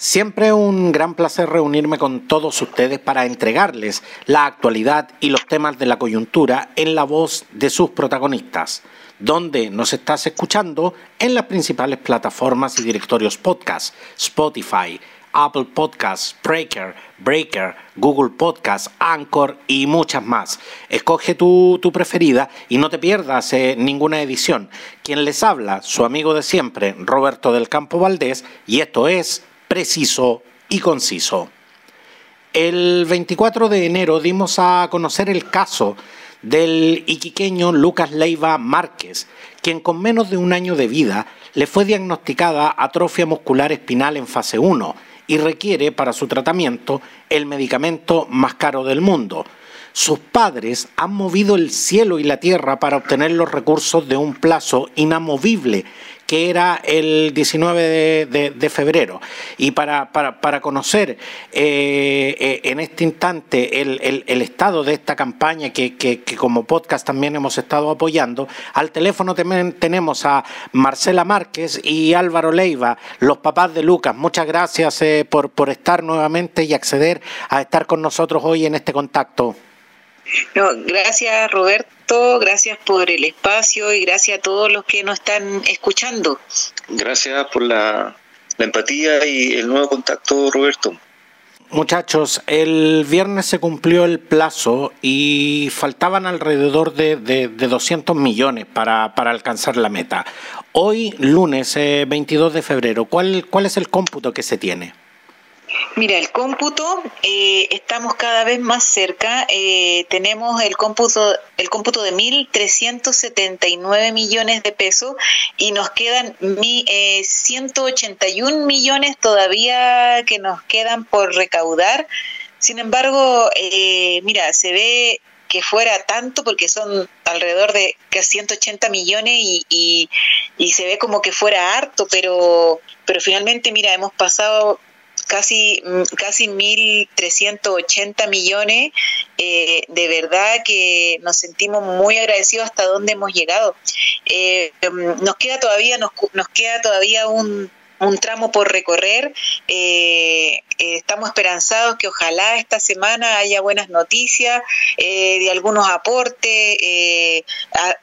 Siempre un gran placer reunirme con todos ustedes para entregarles la actualidad y los temas de la coyuntura en la voz de sus protagonistas, donde nos estás escuchando en las principales plataformas y directorios podcast, Spotify, Apple Podcasts, Breaker, Breaker, Google Podcasts, Anchor y muchas más. Escoge tu, preferida y no te pierdas eh, ninguna edición. Quien les habla, su amigo de siempre, Roberto del Campo Valdés, y esto es preciso y conciso. El 24 de enero dimos a conocer el caso del iquiqueño Lucas Leiva Márquez, quien con menos de un año de vida le fue diagnosticada atrofia muscular espinal en fase 1 y requiere para su tratamiento el medicamento más caro del mundo. Sus padres han movido el cielo y la tierra para obtener los recursos de un plazo inamovible que era el 19 de, febrero. Y para, para, conocer eh, eh, en este instante el, estado de esta campaña que, como podcast también hemos estado apoyando, al teléfono también tenemos a Marcela Márquez y Álvaro Leiva, los papás de Lucas. Muchas gracias eh, por, por estar nuevamente y acceder a estar con nosotros hoy en este contacto. No, gracias Roberto, gracias por el espacio y gracias a todos los que nos están escuchando. Gracias por la, empatía y el nuevo contacto, Roberto. Muchachos, el viernes se cumplió el plazo y faltaban alrededor de, de, 200 millones para, alcanzar la meta. Hoy, lunes 22 eh, de febrero, ¿cuál, ¿cuál es el cómputo que se tiene? Mira, el cómputo, eh, estamos cada vez más cerca. Eh, tenemos el cómputo, el cómputo de 1.379 millones de pesos y nos quedan mi, 181 eh, millones todavía que nos quedan por recaudar. Sin embargo, mira, se ve que fuera tanto porque son alrededor de casi 180 millones y, y, y se ve como que fuera harto, pero, pero finalmente, mira, hemos pasado casi, mm, casi 1.380 millones. Eh, de verdad que nos sentimos muy agradecidos hasta dónde hemos llegado. Eh, mm, nos queda todavía, nos, nos queda todavía un, un tramo por recorrer. Eh, estamos esperanzados que ojalá esta semana haya buenas noticias de algunos aportes.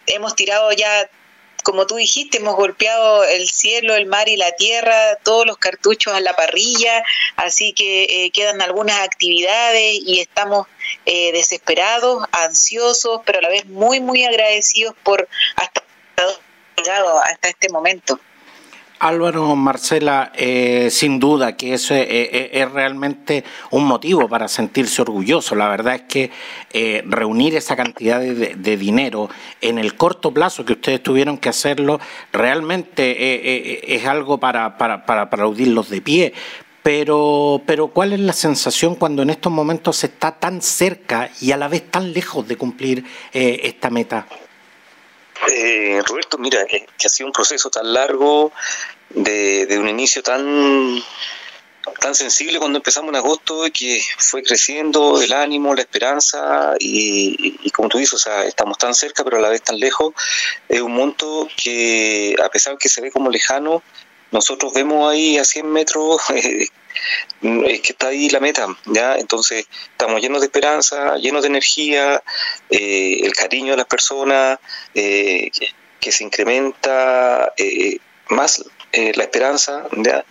hemos tirado ya como tú dijiste, hemos golpeado el cielo, el mar y la tierra, todos los cartuchos a la parrilla, así que eh, quedan algunas actividades y estamos eh, desesperados, ansiosos, pero a la vez muy, muy agradecidos por hasta hasta este momento. Álvaro, Marcela, eh, sin duda que eso es, realmente un motivo para sentirse orgulloso. La verdad es que eh, reunir esa cantidad de, dinero en el corto plazo que ustedes tuvieron que hacerlo, realmente eh, es algo para, para, para aplaudirlos de pie. Pero, pero ¿cuál es la sensación cuando en estos momentos se está tan cerca y a la vez tan lejos de cumplir esta meta? Eh, Roberto, mira, que, ha sido un proceso tan largo, de, un inicio tan tan sensible cuando empezamos en agosto que fue creciendo el ánimo, la esperanza y, como tú dices, o sea, estamos tan cerca pero a la vez tan lejos, es un monto que a pesar que se ve como lejano, nosotros vemos ahí a 100 metros eh, que está ahí la meta, ¿ya? Entonces estamos llenos de esperanza, llenos de energía, eh, el cariño de las personas, eh, que, se incrementa más la esperanza, ¿ya?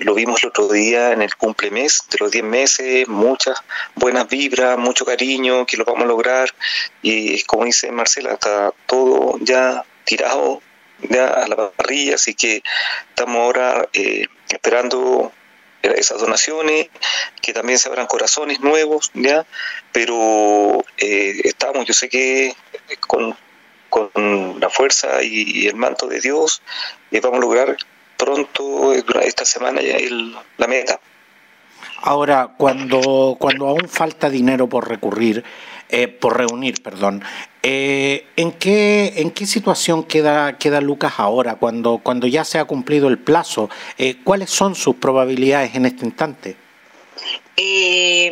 lo vimos el otro día en el cumple mes de los 10 meses, muchas buenas vibras, mucho cariño, que lo vamos a lograr y como dice Marcela, está todo ya tirado a la parrilla, así que estamos ahora eh, esperando esas donaciones, que también se abran corazones nuevos, ¿ya? Pero eh, estamos, yo sé que con, la fuerza y, el manto de Dios eh, vamos a lograr pronto, esta semana, la meta. Ahora, cuando, cuando aún falta dinero por recurrir, eh, por reunir, perdón. Eh, ¿en, qué, ¿En qué situación queda, queda Lucas ahora, cuando, cuando ya se ha cumplido el plazo? Eh, ¿Cuáles son sus probabilidades en este instante?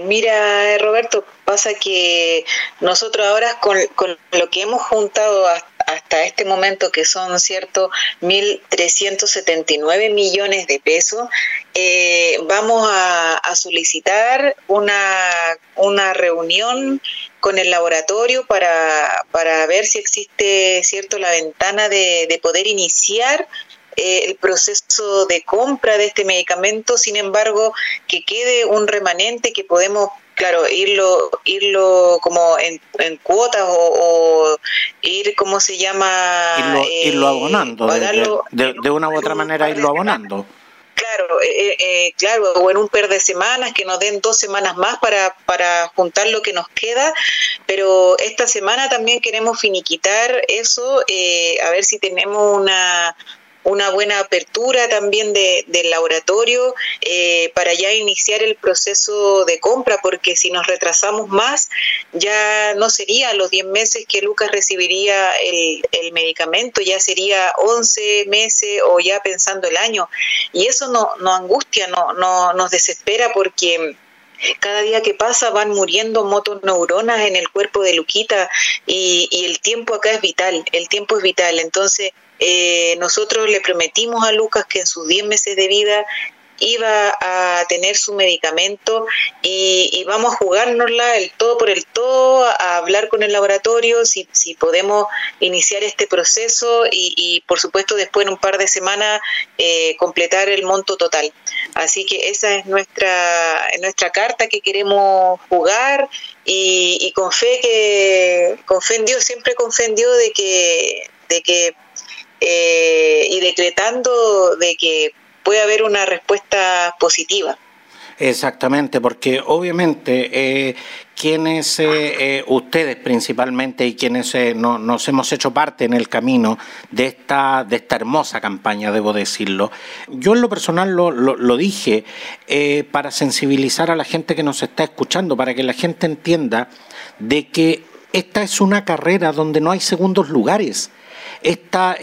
mira, Roberto, pasa que nosotros ahora con, con, lo que hemos juntado hasta este momento, que son, ¿cierto?, 1.379 millones de pesos, eh, vamos a, solicitar una, una reunión con el laboratorio para, para ver si existe, ¿cierto?, la ventana de, de poder iniciar eh, el proceso de compra de este medicamento, sin embargo, que quede un remanente que podemos claro, irlo, irlo como en, en cuotas o, ir, ¿cómo se llama? Irlo, eh, abonando, de, una u otra manera irlo abonando. Claro, eh, claro, o en un par de semanas, que nos den dos semanas más para, para juntar lo que nos queda, pero esta semana también queremos finiquitar eso, a ver si tenemos una, una buena apertura también de, del laboratorio eh, para ya iniciar el proceso de compra, porque si nos retrasamos más, ya no sería los 10 meses que Lucas recibiría el, el medicamento, ya sería 11 meses o ya pensando el año. Y eso nos no angustia, no, no, nos desespera porque cada día que pasa van muriendo motoneuronas en el cuerpo de Luquita y, y, el tiempo acá es vital, el tiempo es vital. Entonces, eh, nosotros le prometimos a Lucas que en sus 10 meses de vida iba a tener su medicamento y, vamos a jugárnosla el todo por el todo, a hablar con el laboratorio si, si podemos iniciar este proceso y, por supuesto después en un par de semanas eh, completar el monto total. Así que esa es nuestra, nuestra carta que queremos jugar y, con fe que con fe en Dios, siempre con fe en Dios de que, de que eh, y decretando de que puede haber una respuesta positiva. Exactamente, porque obviamente eh, quienes, eh, eh, ustedes principalmente y quienes no, nos hemos hecho parte en el camino de esta, de esta hermosa campaña, debo decirlo, yo en lo personal lo, lo dije para sensibilizar a la gente que nos está escuchando, para que la gente entienda de que esta es una carrera donde no hay segundos lugares esta,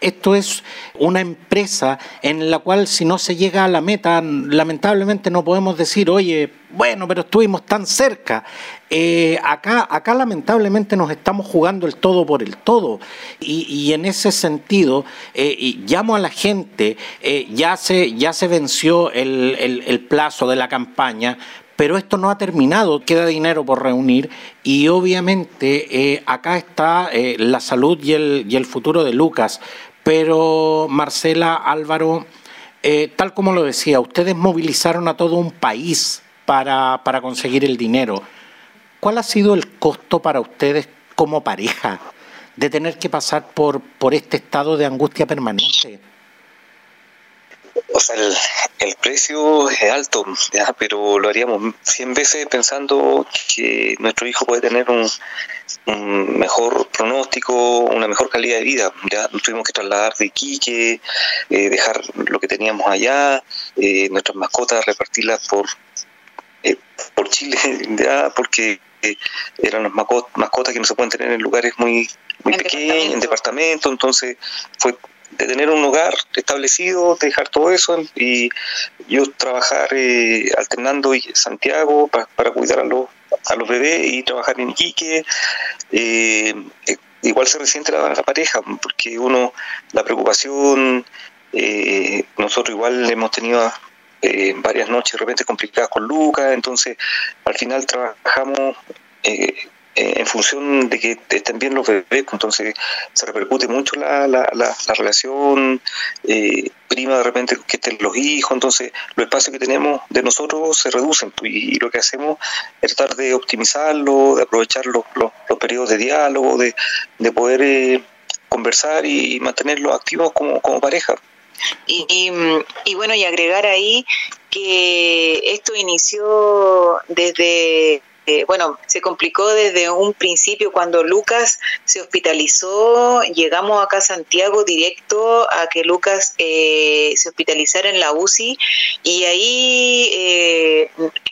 esto es una empresa en la cual si no se llega a la meta, lamentablemente no podemos decir, oye, bueno, pero estuvimos tan cerca. Eh, acá, acá lamentablemente nos estamos jugando el todo por el todo. Y, en ese sentido, eh, llamo a la gente, eh, ya, se, ya se venció el plazo de la campaña, pero esto no ha terminado, queda dinero por reunir y obviamente eh, acá está eh, la salud y el, y el futuro de Lucas. Pero Marcela, Álvaro, eh, tal como lo decía, ustedes movilizaron a todo un país para, para conseguir el dinero. ¿Cuál ha sido el costo para ustedes como pareja de tener que pasar por, por este estado de angustia permanente? O sea, el, precio es alto, ¿ya? pero lo haríamos 100 veces pensando que nuestro hijo puede tener un, mejor pronóstico, una mejor calidad de vida. Ya tuvimos que trasladar de Iquique, eh, dejar lo que teníamos allá, eh, nuestras mascotas, repartirlas por, eh, por Chile, ¿ya? porque eran las mascotas que no se pueden tener en lugares muy, muy pequeños, en departamentos, entonces fue de tener un hogar establecido, dejar todo eso y yo trabajar eh, alternando Santiago para, cuidar a los, a los bebés y trabajar en Iquique. Eh, eh, igual se resiente la, pareja, porque uno, la preocupación, nosotros igual hemos tenido varias noches de repente complicadas con Lucas, entonces al final trabajamos en función de que estén bien los bebés, pues, entonces se repercute mucho la, la, la, relación eh, prima de repente que estén los hijos, entonces los espacios que tenemos de nosotros se reducen pues, y, lo que hacemos es tratar de optimizarlo, de aprovechar los, los, periodos de diálogo, de, de poder eh, conversar y mantenerlos activos como, como pareja. Y, y, y, bueno, y agregar ahí que esto inició desde eh, bueno, se complicó desde un principio cuando Lucas se hospitalizó, llegamos acá a Santiago directo a que Lucas eh, se hospitalizara en la UCI y ahí eh,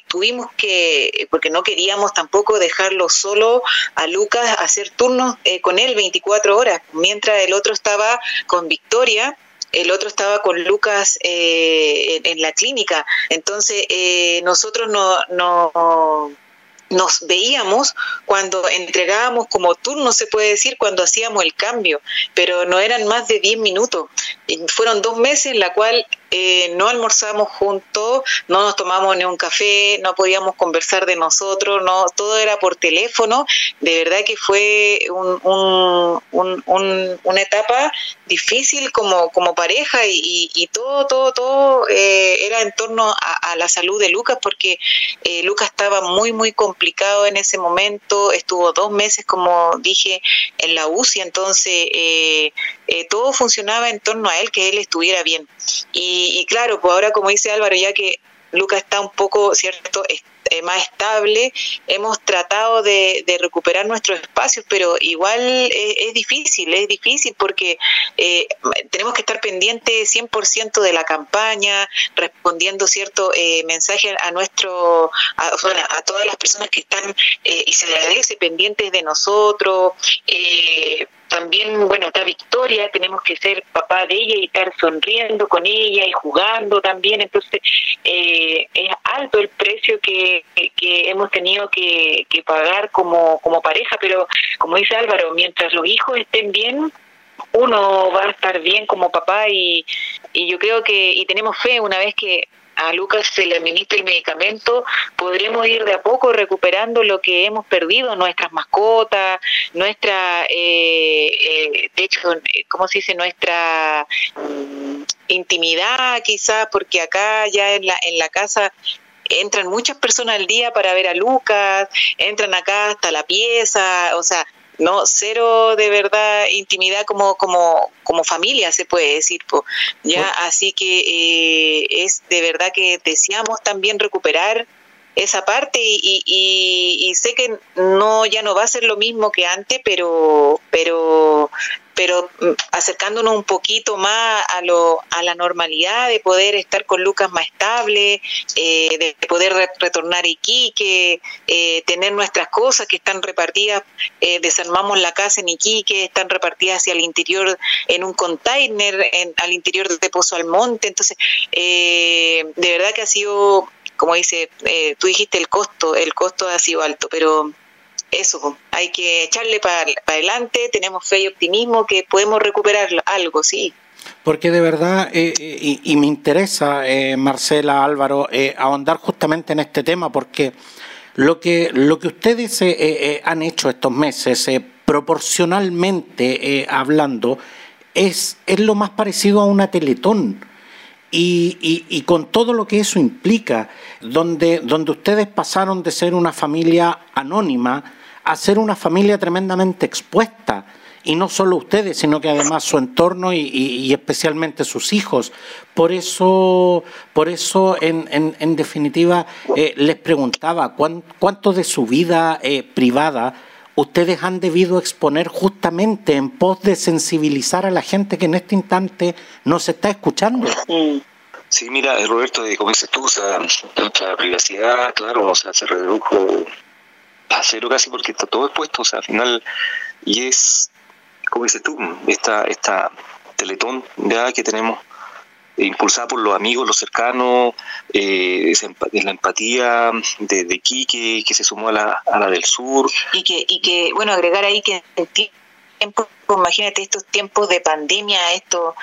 tuvimos que, porque no queríamos tampoco dejarlo solo a Lucas, hacer turnos con él 24 horas, mientras el otro estaba con Victoria el otro estaba con Lucas en, la clínica. Entonces, nosotros no, no, nos veíamos cuando entregábamos como turno, se puede decir, cuando hacíamos el cambio, pero no eran más de 10 minutos. fueron dos meses en la cual eh, no almorzamos juntos, no nos tomamos ni un café, no podíamos conversar de nosotros, no todo era por teléfono. De verdad que fue un, una etapa difícil como, como pareja y, todo, todo, todo eh, era en torno a, la salud de Lucas porque eh, Lucas estaba muy, muy complicado en ese momento, estuvo dos meses, como dije, en la UCI, entonces todo funcionaba en torno a él, que él estuviera bien. Y claro, pues ahora como dice Álvaro, ya que Lucas está un poco, ¿cierto?, eh, más estable, hemos tratado de, recuperar nuestros espacios, pero igual es, difícil, es difícil porque eh, tenemos que estar pendientes 100% de la campaña, respondiendo cierto eh, mensaje a nuestro, a, a, todas las personas que están, eh, y se le agradece, pendientes de nosotros. También, bueno, está Victoria, tenemos que ser papá de ella y estar sonriendo con ella y jugando también, entonces eh, es alto el precio que, que hemos tenido que, que pagar como, como pareja, pero como dice Álvaro, mientras los hijos estén bien, uno va a estar bien como papá y, y yo creo que, y tenemos fe una vez que a Lucas se le administra el medicamento, podremos ir de a poco recuperando lo que hemos perdido, nuestras mascotas, nuestra, eh, eh, de hecho, ¿cómo se dice? Nuestra mm, intimidad quizás, porque acá ya en la, en la casa entran muchas personas al día para ver a Lucas, entran acá hasta la pieza, o sea, no cero de verdad intimidad como como como familia se puede decir ya así que eh, es de verdad que deseamos también recuperar esa parte y, y, sé que no ya no va a ser lo mismo que antes pero pero pero acercándonos un poquito más a, lo, a la normalidad de poder estar con Lucas más estable, eh, de poder retornar a Iquique, eh, tener nuestras cosas que están repartidas, eh, desarmamos la casa en Iquique, están repartidas hacia el interior en un container, en, al interior de Pozo Almonte, entonces de verdad que ha sido, como dice, tú dijiste el costo, el costo ha sido alto, pero eso, hay que echarle para adelante, tenemos fe y optimismo que podemos recuperar algo, sí. Porque de verdad, eh, eh, y, me interesa, eh, Marcela, Álvaro, ahondar justamente en este tema, porque lo que, lo que ustedes han hecho estos meses, proporcionalmente hablando, es, es lo más parecido a una teletón. Y, y, con todo lo que eso implica, donde, donde ustedes pasaron de ser una familia anónima a ser una familia tremendamente expuesta. Y no solo ustedes, sino que además su entorno y, especialmente sus hijos. Por eso, por eso en, en, definitiva, eh, les preguntaba cuánto de su vida eh, privada ustedes han debido exponer justamente en pos de sensibilizar a la gente que en este instante nos está escuchando. Sí, mira, Roberto, como dices tú, nuestra privacidad, claro, o sea, se redujo a cero casi porque está todo expuesto, o sea, al final, y es, como dices tú, esta, esta teletón ya que tenemos impulsada por los amigos, los cercanos, eh, la empatía de, de Quique, que se sumó a la, del sur. Y que, y que, bueno, agregar ahí que tiempo, imagínate estos tiempos de pandemia, esto,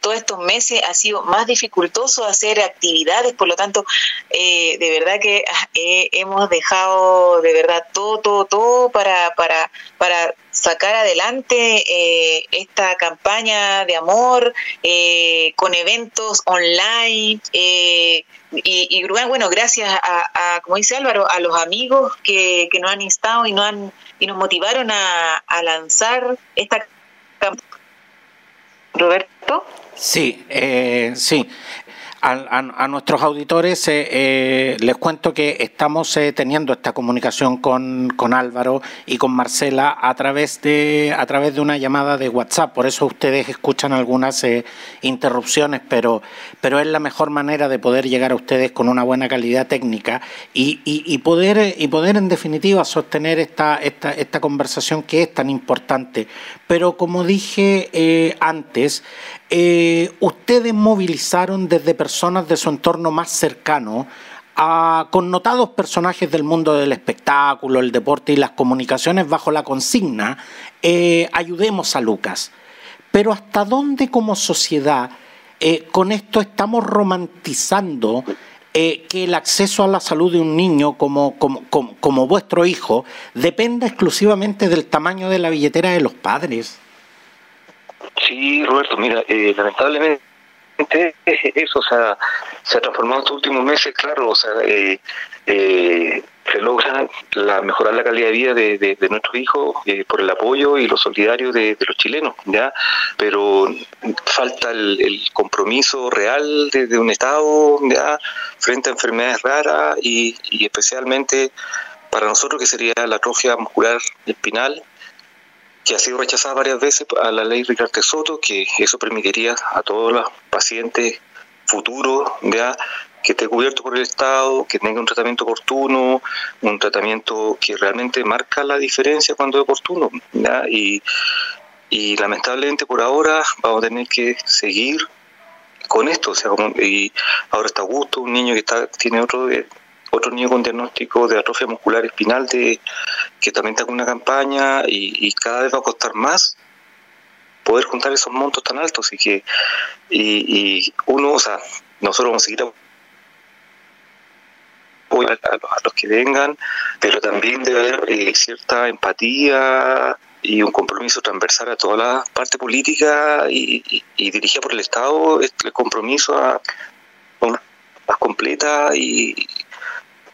todos estos meses ha sido más dificultoso hacer actividades, por lo tanto, eh, de verdad que eh, hemos dejado de verdad todo, todo, todo para, para, para sacar adelante eh, esta campaña de amor con eventos online y, y, bueno gracias a, como dice Álvaro a los amigos que, que nos han instado y nos han y nos motivaron a, a lanzar esta Roberto. Sí, eh, sí a, nuestros auditores eh, eh, les cuento que estamos eh, teniendo esta comunicación con, con, Álvaro y con Marcela a través de a través de una llamada de WhatsApp. Por eso ustedes escuchan algunas interrupciones, pero pero es la mejor manera de poder llegar a ustedes con una buena calidad técnica y, y, poder y poder en definitiva sostener esta esta esta conversación que es tan importante. Pero como dije antes, ustedes movilizaron desde personas de su entorno más cercano a connotados personajes del mundo del espectáculo, el deporte y las comunicaciones bajo la consigna eh, ayudemos a Lucas. Pero ¿hasta dónde como sociedad eh, con esto estamos romantizando eh, que el acceso a la salud de un niño como, como, vuestro hijo dependa exclusivamente del tamaño de la billetera de los padres? Sí, Roberto, mira, lamentablemente eso, o sea, se ha transformado estos últimos meses, claro, o sea, eh, eh, se logra la, mejorar la calidad de vida de, de, nuestros hijos eh, por el apoyo y lo solidario de, los chilenos, ¿ya? Pero falta el, compromiso real de, un Estado, ¿ya? Frente a enfermedades raras y, y especialmente para nosotros que sería la atrofia muscular espinal, que ha sido rechazada varias veces a la ley Ricardo Soto, que eso permitiría a todos los pacientes futuros ya que esté cubierto por el Estado, que tenga un tratamiento oportuno, un tratamiento que realmente marca la diferencia cuando es oportuno. ¿ya? Y, y lamentablemente por ahora vamos a tener que seguir con esto. O sea, y ahora está Augusto, un niño que está tiene otro otro niño con diagnóstico de atrofia muscular espinal de, que también está con una campaña y, cada vez va a costar más poder juntar esos montos tan altos. Y que y, uno, o sea, nosotros vamos a seguir a, a, los, que vengan, pero también debe haber eh, cierta empatía y un compromiso transversal a toda la parte política y, y, dirigida por el Estado, el compromiso a, a más completa y,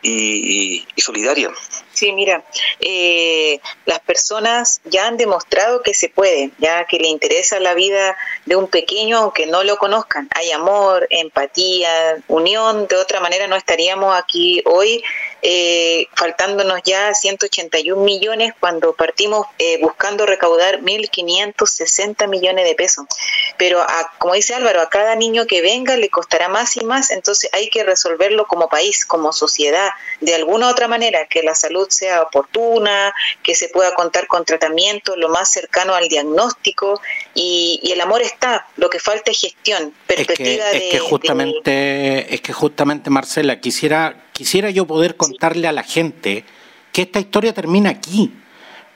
y, solidaria. Sí, mira, eh, las personas ya han demostrado que se puede, ya que le interesa la vida de un pequeño aunque no lo conozcan. Hay amor, empatía, unión, de otra manera no estaríamos aquí hoy eh, faltándonos ya 181 millones cuando partimos eh, buscando recaudar 1.560 millones de pesos. Pero a, como dice Álvaro, a cada niño que venga le costará más y más, entonces hay que resolverlo como país, como sociedad, de alguna otra manera, que la salud sea oportuna, que se pueda contar con tratamiento lo más cercano al diagnóstico y, el amor está, lo que falta es gestión, perspectiva es que, justamente, es que justamente Marcela, quisiera, quisiera yo poder contarle a la gente que esta historia termina aquí.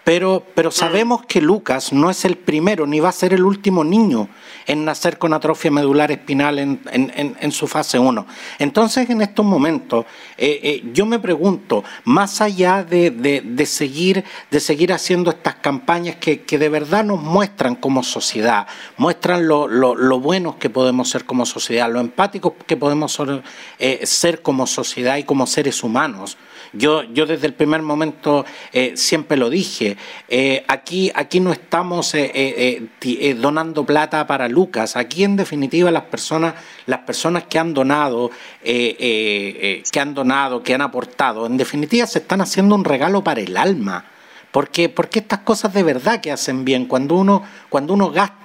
Pero, pero sabemos que Lucas no es el primero ni va a ser el último niño en nacer con atrofia medular espinal en, su fase 1. Entonces, en estos momentos, eh, eh, yo me pregunto, más allá de, de, seguir, de seguir haciendo estas campañas que, que, de verdad nos muestran como sociedad, muestran lo, lo, lo, buenos que podemos ser como sociedad, lo empáticos que podemos ser, eh, ser como sociedad y como seres humanos, yo, yo desde el primer momento eh, siempre lo dije, eh, aquí, aquí no estamos eh, donando plata para Lucas, aquí en definitiva las personas, las personas que han donado, que han donado, que han aportado, en definitiva se están haciendo un regalo para el alma. Porque, porque estas cosas de verdad que hacen bien, cuando uno, cuando uno gasta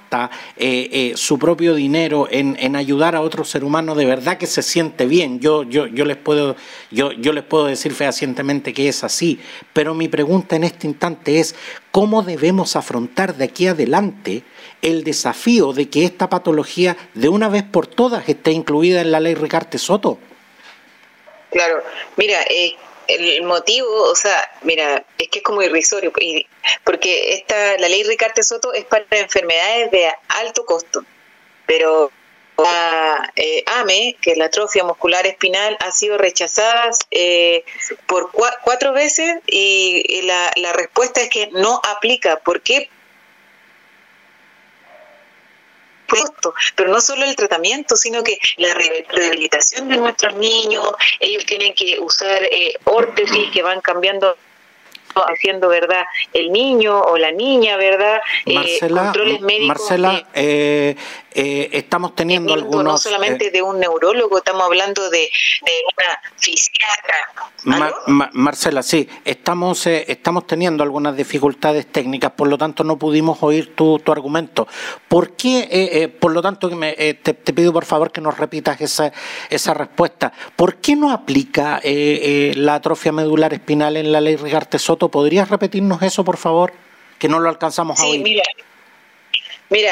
eh, eh, su propio dinero en, ayudar a otro ser humano, de verdad que se siente bien. Yo, yo, yo, les puedo, yo, yo les puedo decir fehacientemente que es así, pero mi pregunta en este instante es, ¿cómo debemos afrontar de aquí adelante el desafío de que esta patología de una vez por todas esté incluida en la ley Ricarte Soto? Claro, mira, eh, el motivo, o sea, mira, es que es como irrisorio, porque esta, la ley Ricarte Soto es para enfermedades de alto costo, pero la eh, AME, que es la atrofia muscular espinal, ha sido rechazada eh, por cuatro veces y, la, la respuesta es que no aplica. ¿Por qué? Pero no solo el tratamiento, sino que la rehabilitación de nuestros niños, ellos tienen que usar eh, órtesis que van cambiando haciendo verdad el niño o la niña verdad eh, controles médicos Marcela eh, eh, estamos teniendo algunos... No solamente de un neurólogo, estamos hablando de, una fisiatra. Marcela, sí, estamos, estamos teniendo algunas dificultades técnicas, por lo tanto no pudimos oír tu, tu argumento. ¿Por qué, por lo tanto, te, te, pido por favor que nos repitas esa, esa respuesta, ¿por qué no aplica la atrofia medular espinal en la ley Rigarte Soto? ¿Podrías repetirnos eso, por favor? Que no lo alcanzamos a oír. Mira, mira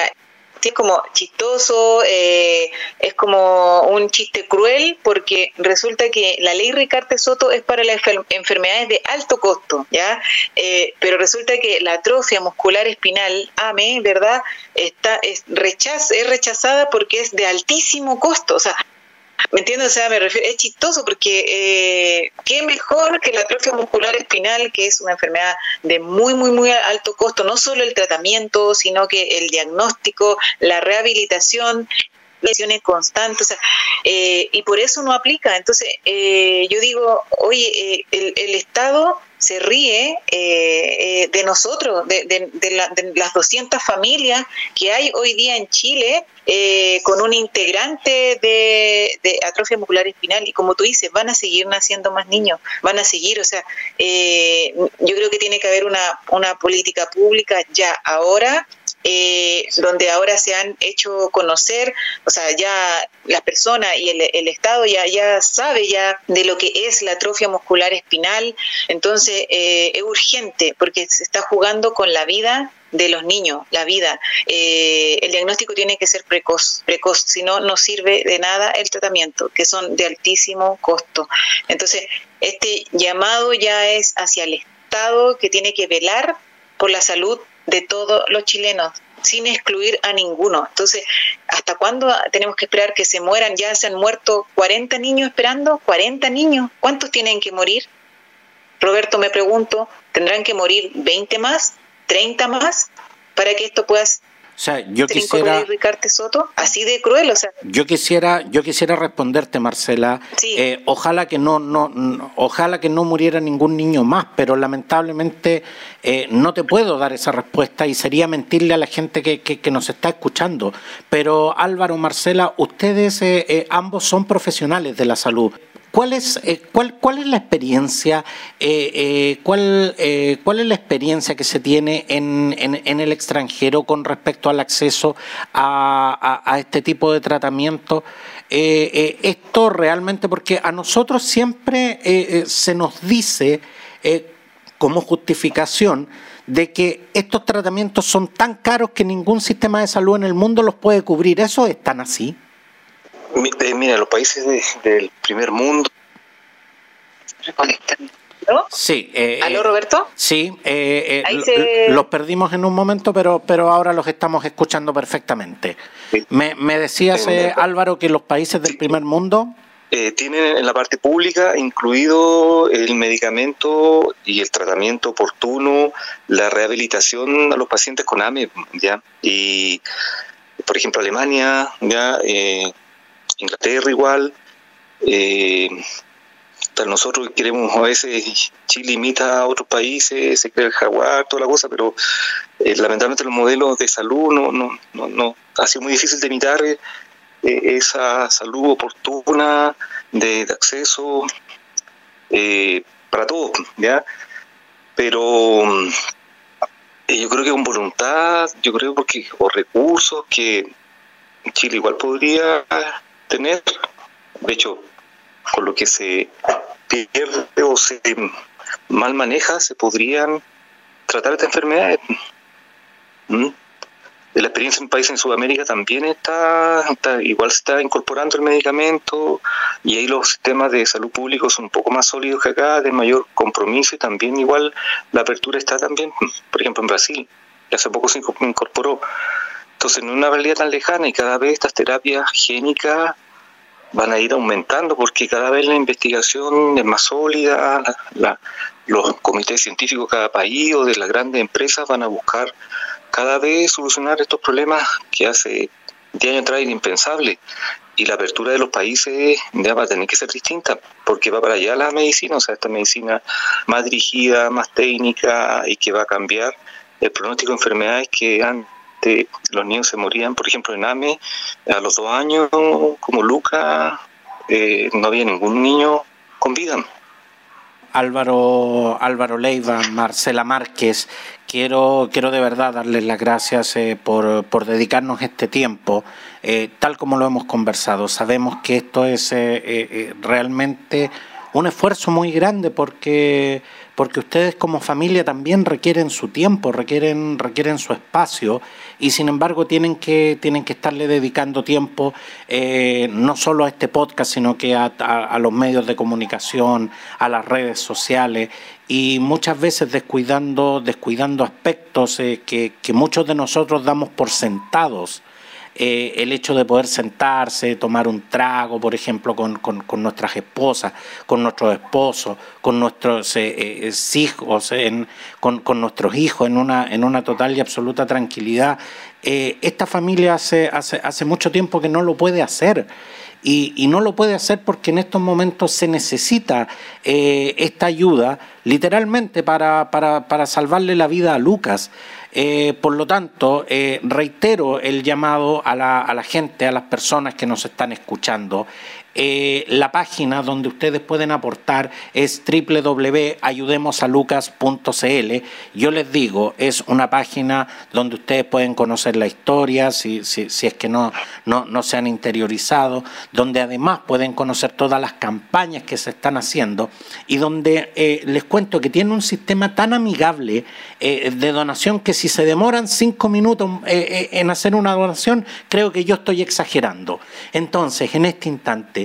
es como chistoso, eh, es como un chiste cruel, porque resulta que la ley Ricarte Soto es para las enfermedades de alto costo, ¿ya? Eh, pero resulta que la atrofia muscular espinal, AME, ¿verdad? Está, es, rechaz, es rechazada porque es de altísimo costo, o sea, ¿Me entiendes? O sea, me refiero, es chistoso porque eh, qué mejor que la atrofia muscular espinal, que es una enfermedad de muy, muy, muy alto costo, no solo el tratamiento, sino que el diagnóstico, la rehabilitación, lesiones constantes, o sea, eh, y por eso no aplica. Entonces, eh, yo digo, oye, eh, el, el Estado se ríe eh, eh, de nosotros, de, las 200 familias que hay hoy día en Chile eh, con un integrante de, atrofia muscular espinal. Y como tú dices, van a seguir naciendo más niños, van a seguir, o sea, yo creo que tiene que haber una, una política pública ya ahora eh, donde ahora se han hecho conocer, o sea, ya la persona y el, Estado ya, ya sabe ya de lo que es la atrofia muscular espinal, entonces eh, es urgente porque se está jugando con la vida de los niños, la vida. Eh, el diagnóstico tiene que ser precoz, precoz, si no, no sirve de nada el tratamiento, que son de altísimo costo. Entonces, este llamado ya es hacia el Estado que tiene que velar por la salud de todos los chilenos, sin excluir a ninguno. Entonces, ¿hasta cuándo tenemos que esperar que se mueran? Ya se han muerto 40 niños esperando, 40 niños. ¿Cuántos tienen que morir? Roberto, me pregunto, ¿tendrán que morir 20 más, 30 más para que esto pueda o sea, yo quisiera. Soto, así de cruel, o sea. Yo quisiera, yo quisiera responderte, Marcela. Eh, ojalá que no, no, ojalá que no muriera ningún niño más, pero lamentablemente eh, no te puedo dar esa respuesta y sería mentirle a la gente que, que, nos está escuchando. Pero Álvaro, Marcela, ustedes eh, ambos son profesionales de la salud. ¿Cuál es, eh, cuál, cuál es la experiencia, eh, eh, cuál, cuál es la experiencia que se tiene en, en, el extranjero con respecto al acceso a, a, este tipo de tratamiento? esto realmente, porque a nosotros siempre se nos dice como justificación de que estos tratamientos son tan caros que ningún sistema de salud en el mundo los puede cubrir. ¿Eso es tan así? Eh, mira, los países del primer mundo. Sí. Eh, ¿Aló, Roberto? Sí, eh, eh los perdimos en un momento, pero, pero ahora los estamos escuchando perfectamente. Me, me, decías, Álvaro, que los países del primer mundo... tienen en la parte pública incluido el medicamento y el tratamiento oportuno, la rehabilitación a los pacientes con AME, ¿ya? Y, por ejemplo, Alemania, ¿ya? Inglaterra igual. Eh, nosotros queremos a veces Chile imita a otros países, se crea el jaguar, toda la cosa, pero eh, lamentablemente los modelos de salud no, no, no, no ha sido muy difícil de imitar eh, esa salud oportuna de, acceso eh, para todos, ¿ya? Pero yo creo que con voluntad, yo creo porque o recursos que Chile igual podría tener, de hecho, con lo que se pierde o se mal maneja, se podrían tratar esta enfermedad. ¿Mm? La experiencia en países en Sudamérica también está, igual se está incorporando el medicamento y ahí los sistemas de salud público son un poco más sólidos que acá, de mayor compromiso y también igual la apertura está también, por ejemplo en Brasil, que hace poco se incorporó. Entonces, en una realidad tan lejana y cada vez estas terapias génicas van a ir aumentando porque cada vez la investigación es más sólida, los comités científicos de cada país o de las grandes empresas van a buscar cada vez solucionar estos problemas que hace 10 años atrás era impensable. Y la apertura de los países va a tener que ser distinta, porque va para allá la medicina, o sea, esta medicina más dirigida, más técnica y que va a cambiar el pronóstico de enfermedades que han los niños se morían, por ejemplo, en AME, a los dos años, como Luca, eh, no había ningún niño con vida. Álvaro, Álvaro Leiva, Marcela Márquez, quiero, quiero de verdad darles las gracias eh, por, por, dedicarnos este tiempo, eh, tal como lo hemos conversado. Sabemos que esto es realmente un esfuerzo muy grande porque porque ustedes como familia también requieren su tiempo, requieren, requieren su espacio y sin embargo tienen que, tienen que estarle dedicando tiempo eh, no solo a este podcast, sino que a, los medios de comunicación, a las redes sociales y muchas veces descuidando, descuidando aspectos eh, que, que muchos de nosotros damos por sentados eh, el hecho de poder sentarse, tomar un trago, por ejemplo, con, nuestras esposas, con nuestros esposos, con nuestros eh, eh, hijos, con, nuestros hijos en una, en una total y absoluta tranquilidad. esta familia hace, hace, hace mucho tiempo que no lo puede hacer. Y, no lo puede hacer porque en estos momentos se necesita esta ayuda literalmente para, para, para salvarle la vida a Lucas. Eh, por lo tanto, eh, reitero el llamado a la, a la, gente, a las personas que nos están escuchando. Eh, la página donde ustedes pueden aportar es www.ayudemosalucas.cl. Yo les digo, es una página donde ustedes pueden conocer la historia, si, si, si es que no, no, no, se han interiorizado, donde además pueden conocer todas las campañas que se están haciendo y donde eh, les cuento que tiene un sistema tan amigable eh, de donación que si se demoran cinco minutos en hacer una donación, creo que yo estoy exagerando. Entonces, en este instante,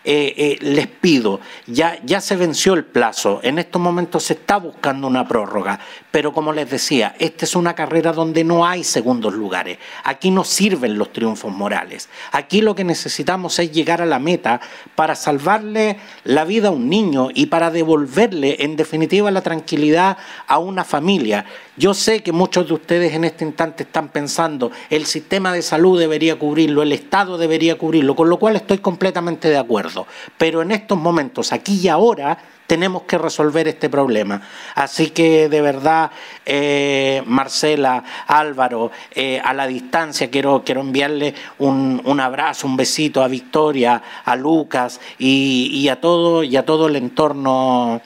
eh, eh, les pido, ya, ya se venció el plazo, en estos momentos se está buscando una prórroga, pero como les decía, esta es una carrera donde no hay segundos lugares, aquí no sirven los triunfos morales, aquí lo que necesitamos es llegar a la meta para salvarle la vida a un niño y para devolverle en definitiva la tranquilidad a una familia. Yo sé que muchos de ustedes en este instante están pensando, el sistema de salud debería cubrirlo, el Estado debería cubrirlo, con lo cual estoy completamente de acuerdo. Pero en estos momentos, aquí y ahora, tenemos que resolver este problema. Así que de verdad, eh, Marcela, Álvaro, eh, a la distancia quiero, quiero enviarle un, abrazo, un besito a Victoria, a Lucas y, a todo, y a todo el entorno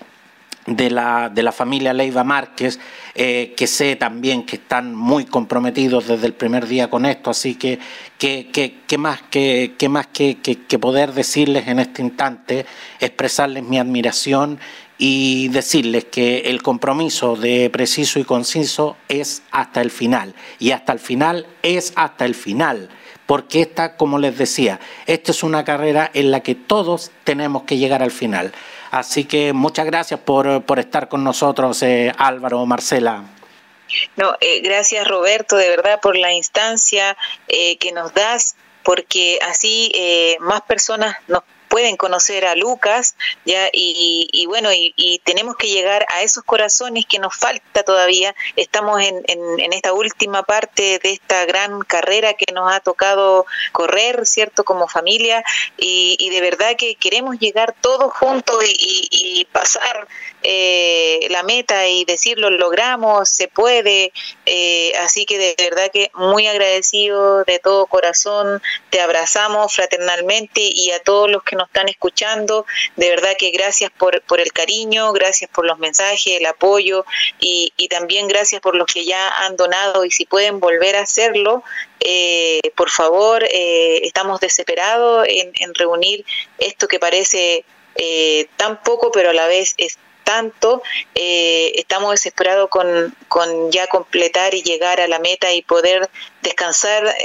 de la, de la familia Leiva Márquez, eh, que sé también que están muy comprometidos desde el primer día con esto, así que qué más, que, más que, que, poder decirles en este instante, expresarles mi admiración y decirles que el compromiso de preciso y conciso es hasta el final, y hasta el final es hasta el final porque esta, como les decía, esta es una carrera en la que todos tenemos que llegar al final. Así que muchas gracias por, por estar con nosotros, eh, Álvaro, Marcela. No, eh, gracias Roberto, de verdad, por la instancia eh, que nos das, porque así más personas nos pueden conocer a Lucas, ya y, bueno, y, tenemos que llegar a esos corazones que nos falta todavía. Estamos en, en, esta última parte de esta gran carrera que nos ha tocado correr, ¿cierto? Como familia, y, de verdad que queremos llegar todos juntos y, pasar eh, la meta y decirlo, logramos, se puede. Eh, así que de verdad que muy agradecido de todo corazón, te abrazamos fraternalmente y a todos los que nos están escuchando. De verdad que gracias por, por el cariño, gracias por los mensajes, el apoyo y, también gracias por los que ya han donado y si pueden volver a hacerlo, eh, por favor, eh, estamos desesperados en, reunir esto que parece eh, tan poco, pero a la vez es tanto, estamos desesperados con, con ya completar y llegar a la meta y poder descansar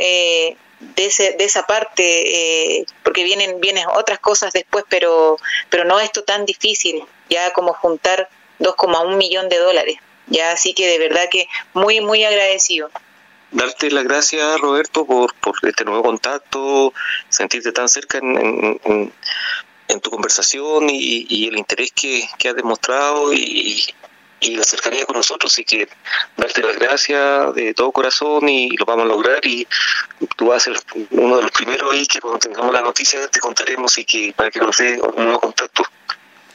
de, ese, de esa parte, eh, porque vienen, vienen otras cosas después, pero, pero no esto tan difícil, ya como juntar 2,1 millón de dólares. Ya así que de verdad que muy, muy agradecido. Darte las gracias, Roberto, por, por este nuevo contacto, sentirte tan cerca en, en, tu conversación y, y, el interés que, que has demostrado y, y la cercanía con nosotros. Así que darte las gracias de todo corazón y lo vamos a lograr. Y tú vas a ser uno de los primeros ahí que cuando tengamos la noticia te contaremos y que para que nos dé un nuevo contacto.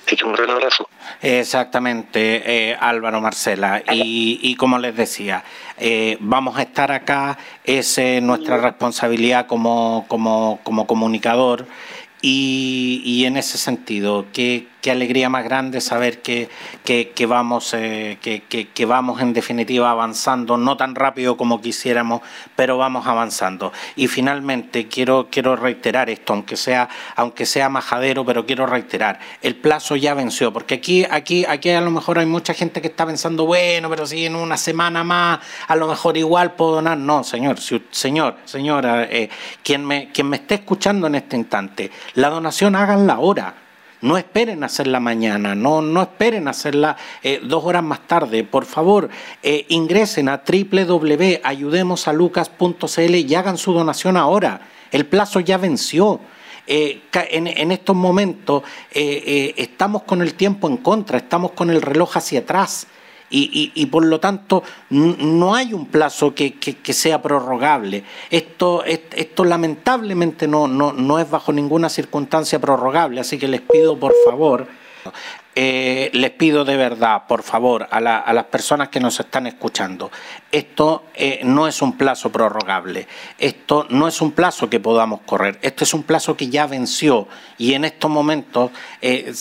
Así que un gran abrazo. Exactamente, eh, Álvaro Marcela. Y, y, como les decía, eh, vamos a estar acá, es nuestra responsabilidad como, como, como comunicador y, en ese sentido, qué, alegría más grande saber que, que, vamos, eh, que, vamos en definitiva avanzando, no tan rápido como quisiéramos, pero vamos avanzando. Y finalmente quiero, quiero reiterar esto, aunque sea, aunque sea majadero, pero quiero reiterar, el plazo ya venció, porque aquí, aquí, aquí a lo mejor hay mucha gente que está pensando, bueno, pero si en una semana más, a lo mejor igual puedo donar. No, señor, señor, señora, eh, quien, me, quien me esté escuchando en este instante, la donación háganla ahora. No esperen hacerla mañana, no, no esperen hacerla eh, dos horas más tarde. Por favor, eh, ingresen a www.ayudemosalucas.cl y hagan su donación ahora. El plazo ya venció. Eh, en, estos momentos estamos con el tiempo en contra, estamos con el reloj hacia atrás y, por lo tanto no hay un plazo que, sea prorrogable. Esto, esto lamentablemente no, no, es bajo ninguna circunstancia prorrogable, así que les pido por favor, eh, les pido de verdad, por favor, a, las personas que nos están escuchando, esto eh, no es un plazo prorrogable, esto no es un plazo que podamos correr, esto es un plazo que ya venció. Y en estos momentos... Eh,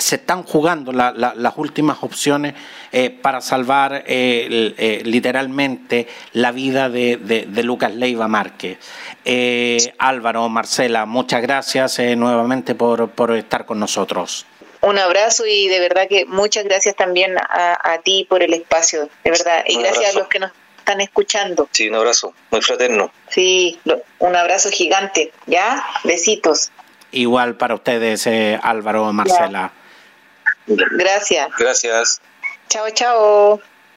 se están jugando las últimas opciones eh, para salvar eh, eh, literalmente la vida de, Lucas Leiva Márquez. Álvaro, Marcela, muchas gracias nuevamente por, estar con nosotros. Un abrazo y de verdad que muchas gracias también a, ti por el espacio, de verdad, y gracias a los que nos están escuchando. Sí, un abrazo, muy fraterno. Sí, un abrazo gigante, ¿ya? Besitos. Igual para ustedes, Álvaro, Marcela. Gracias. Gracias. Chao, chao.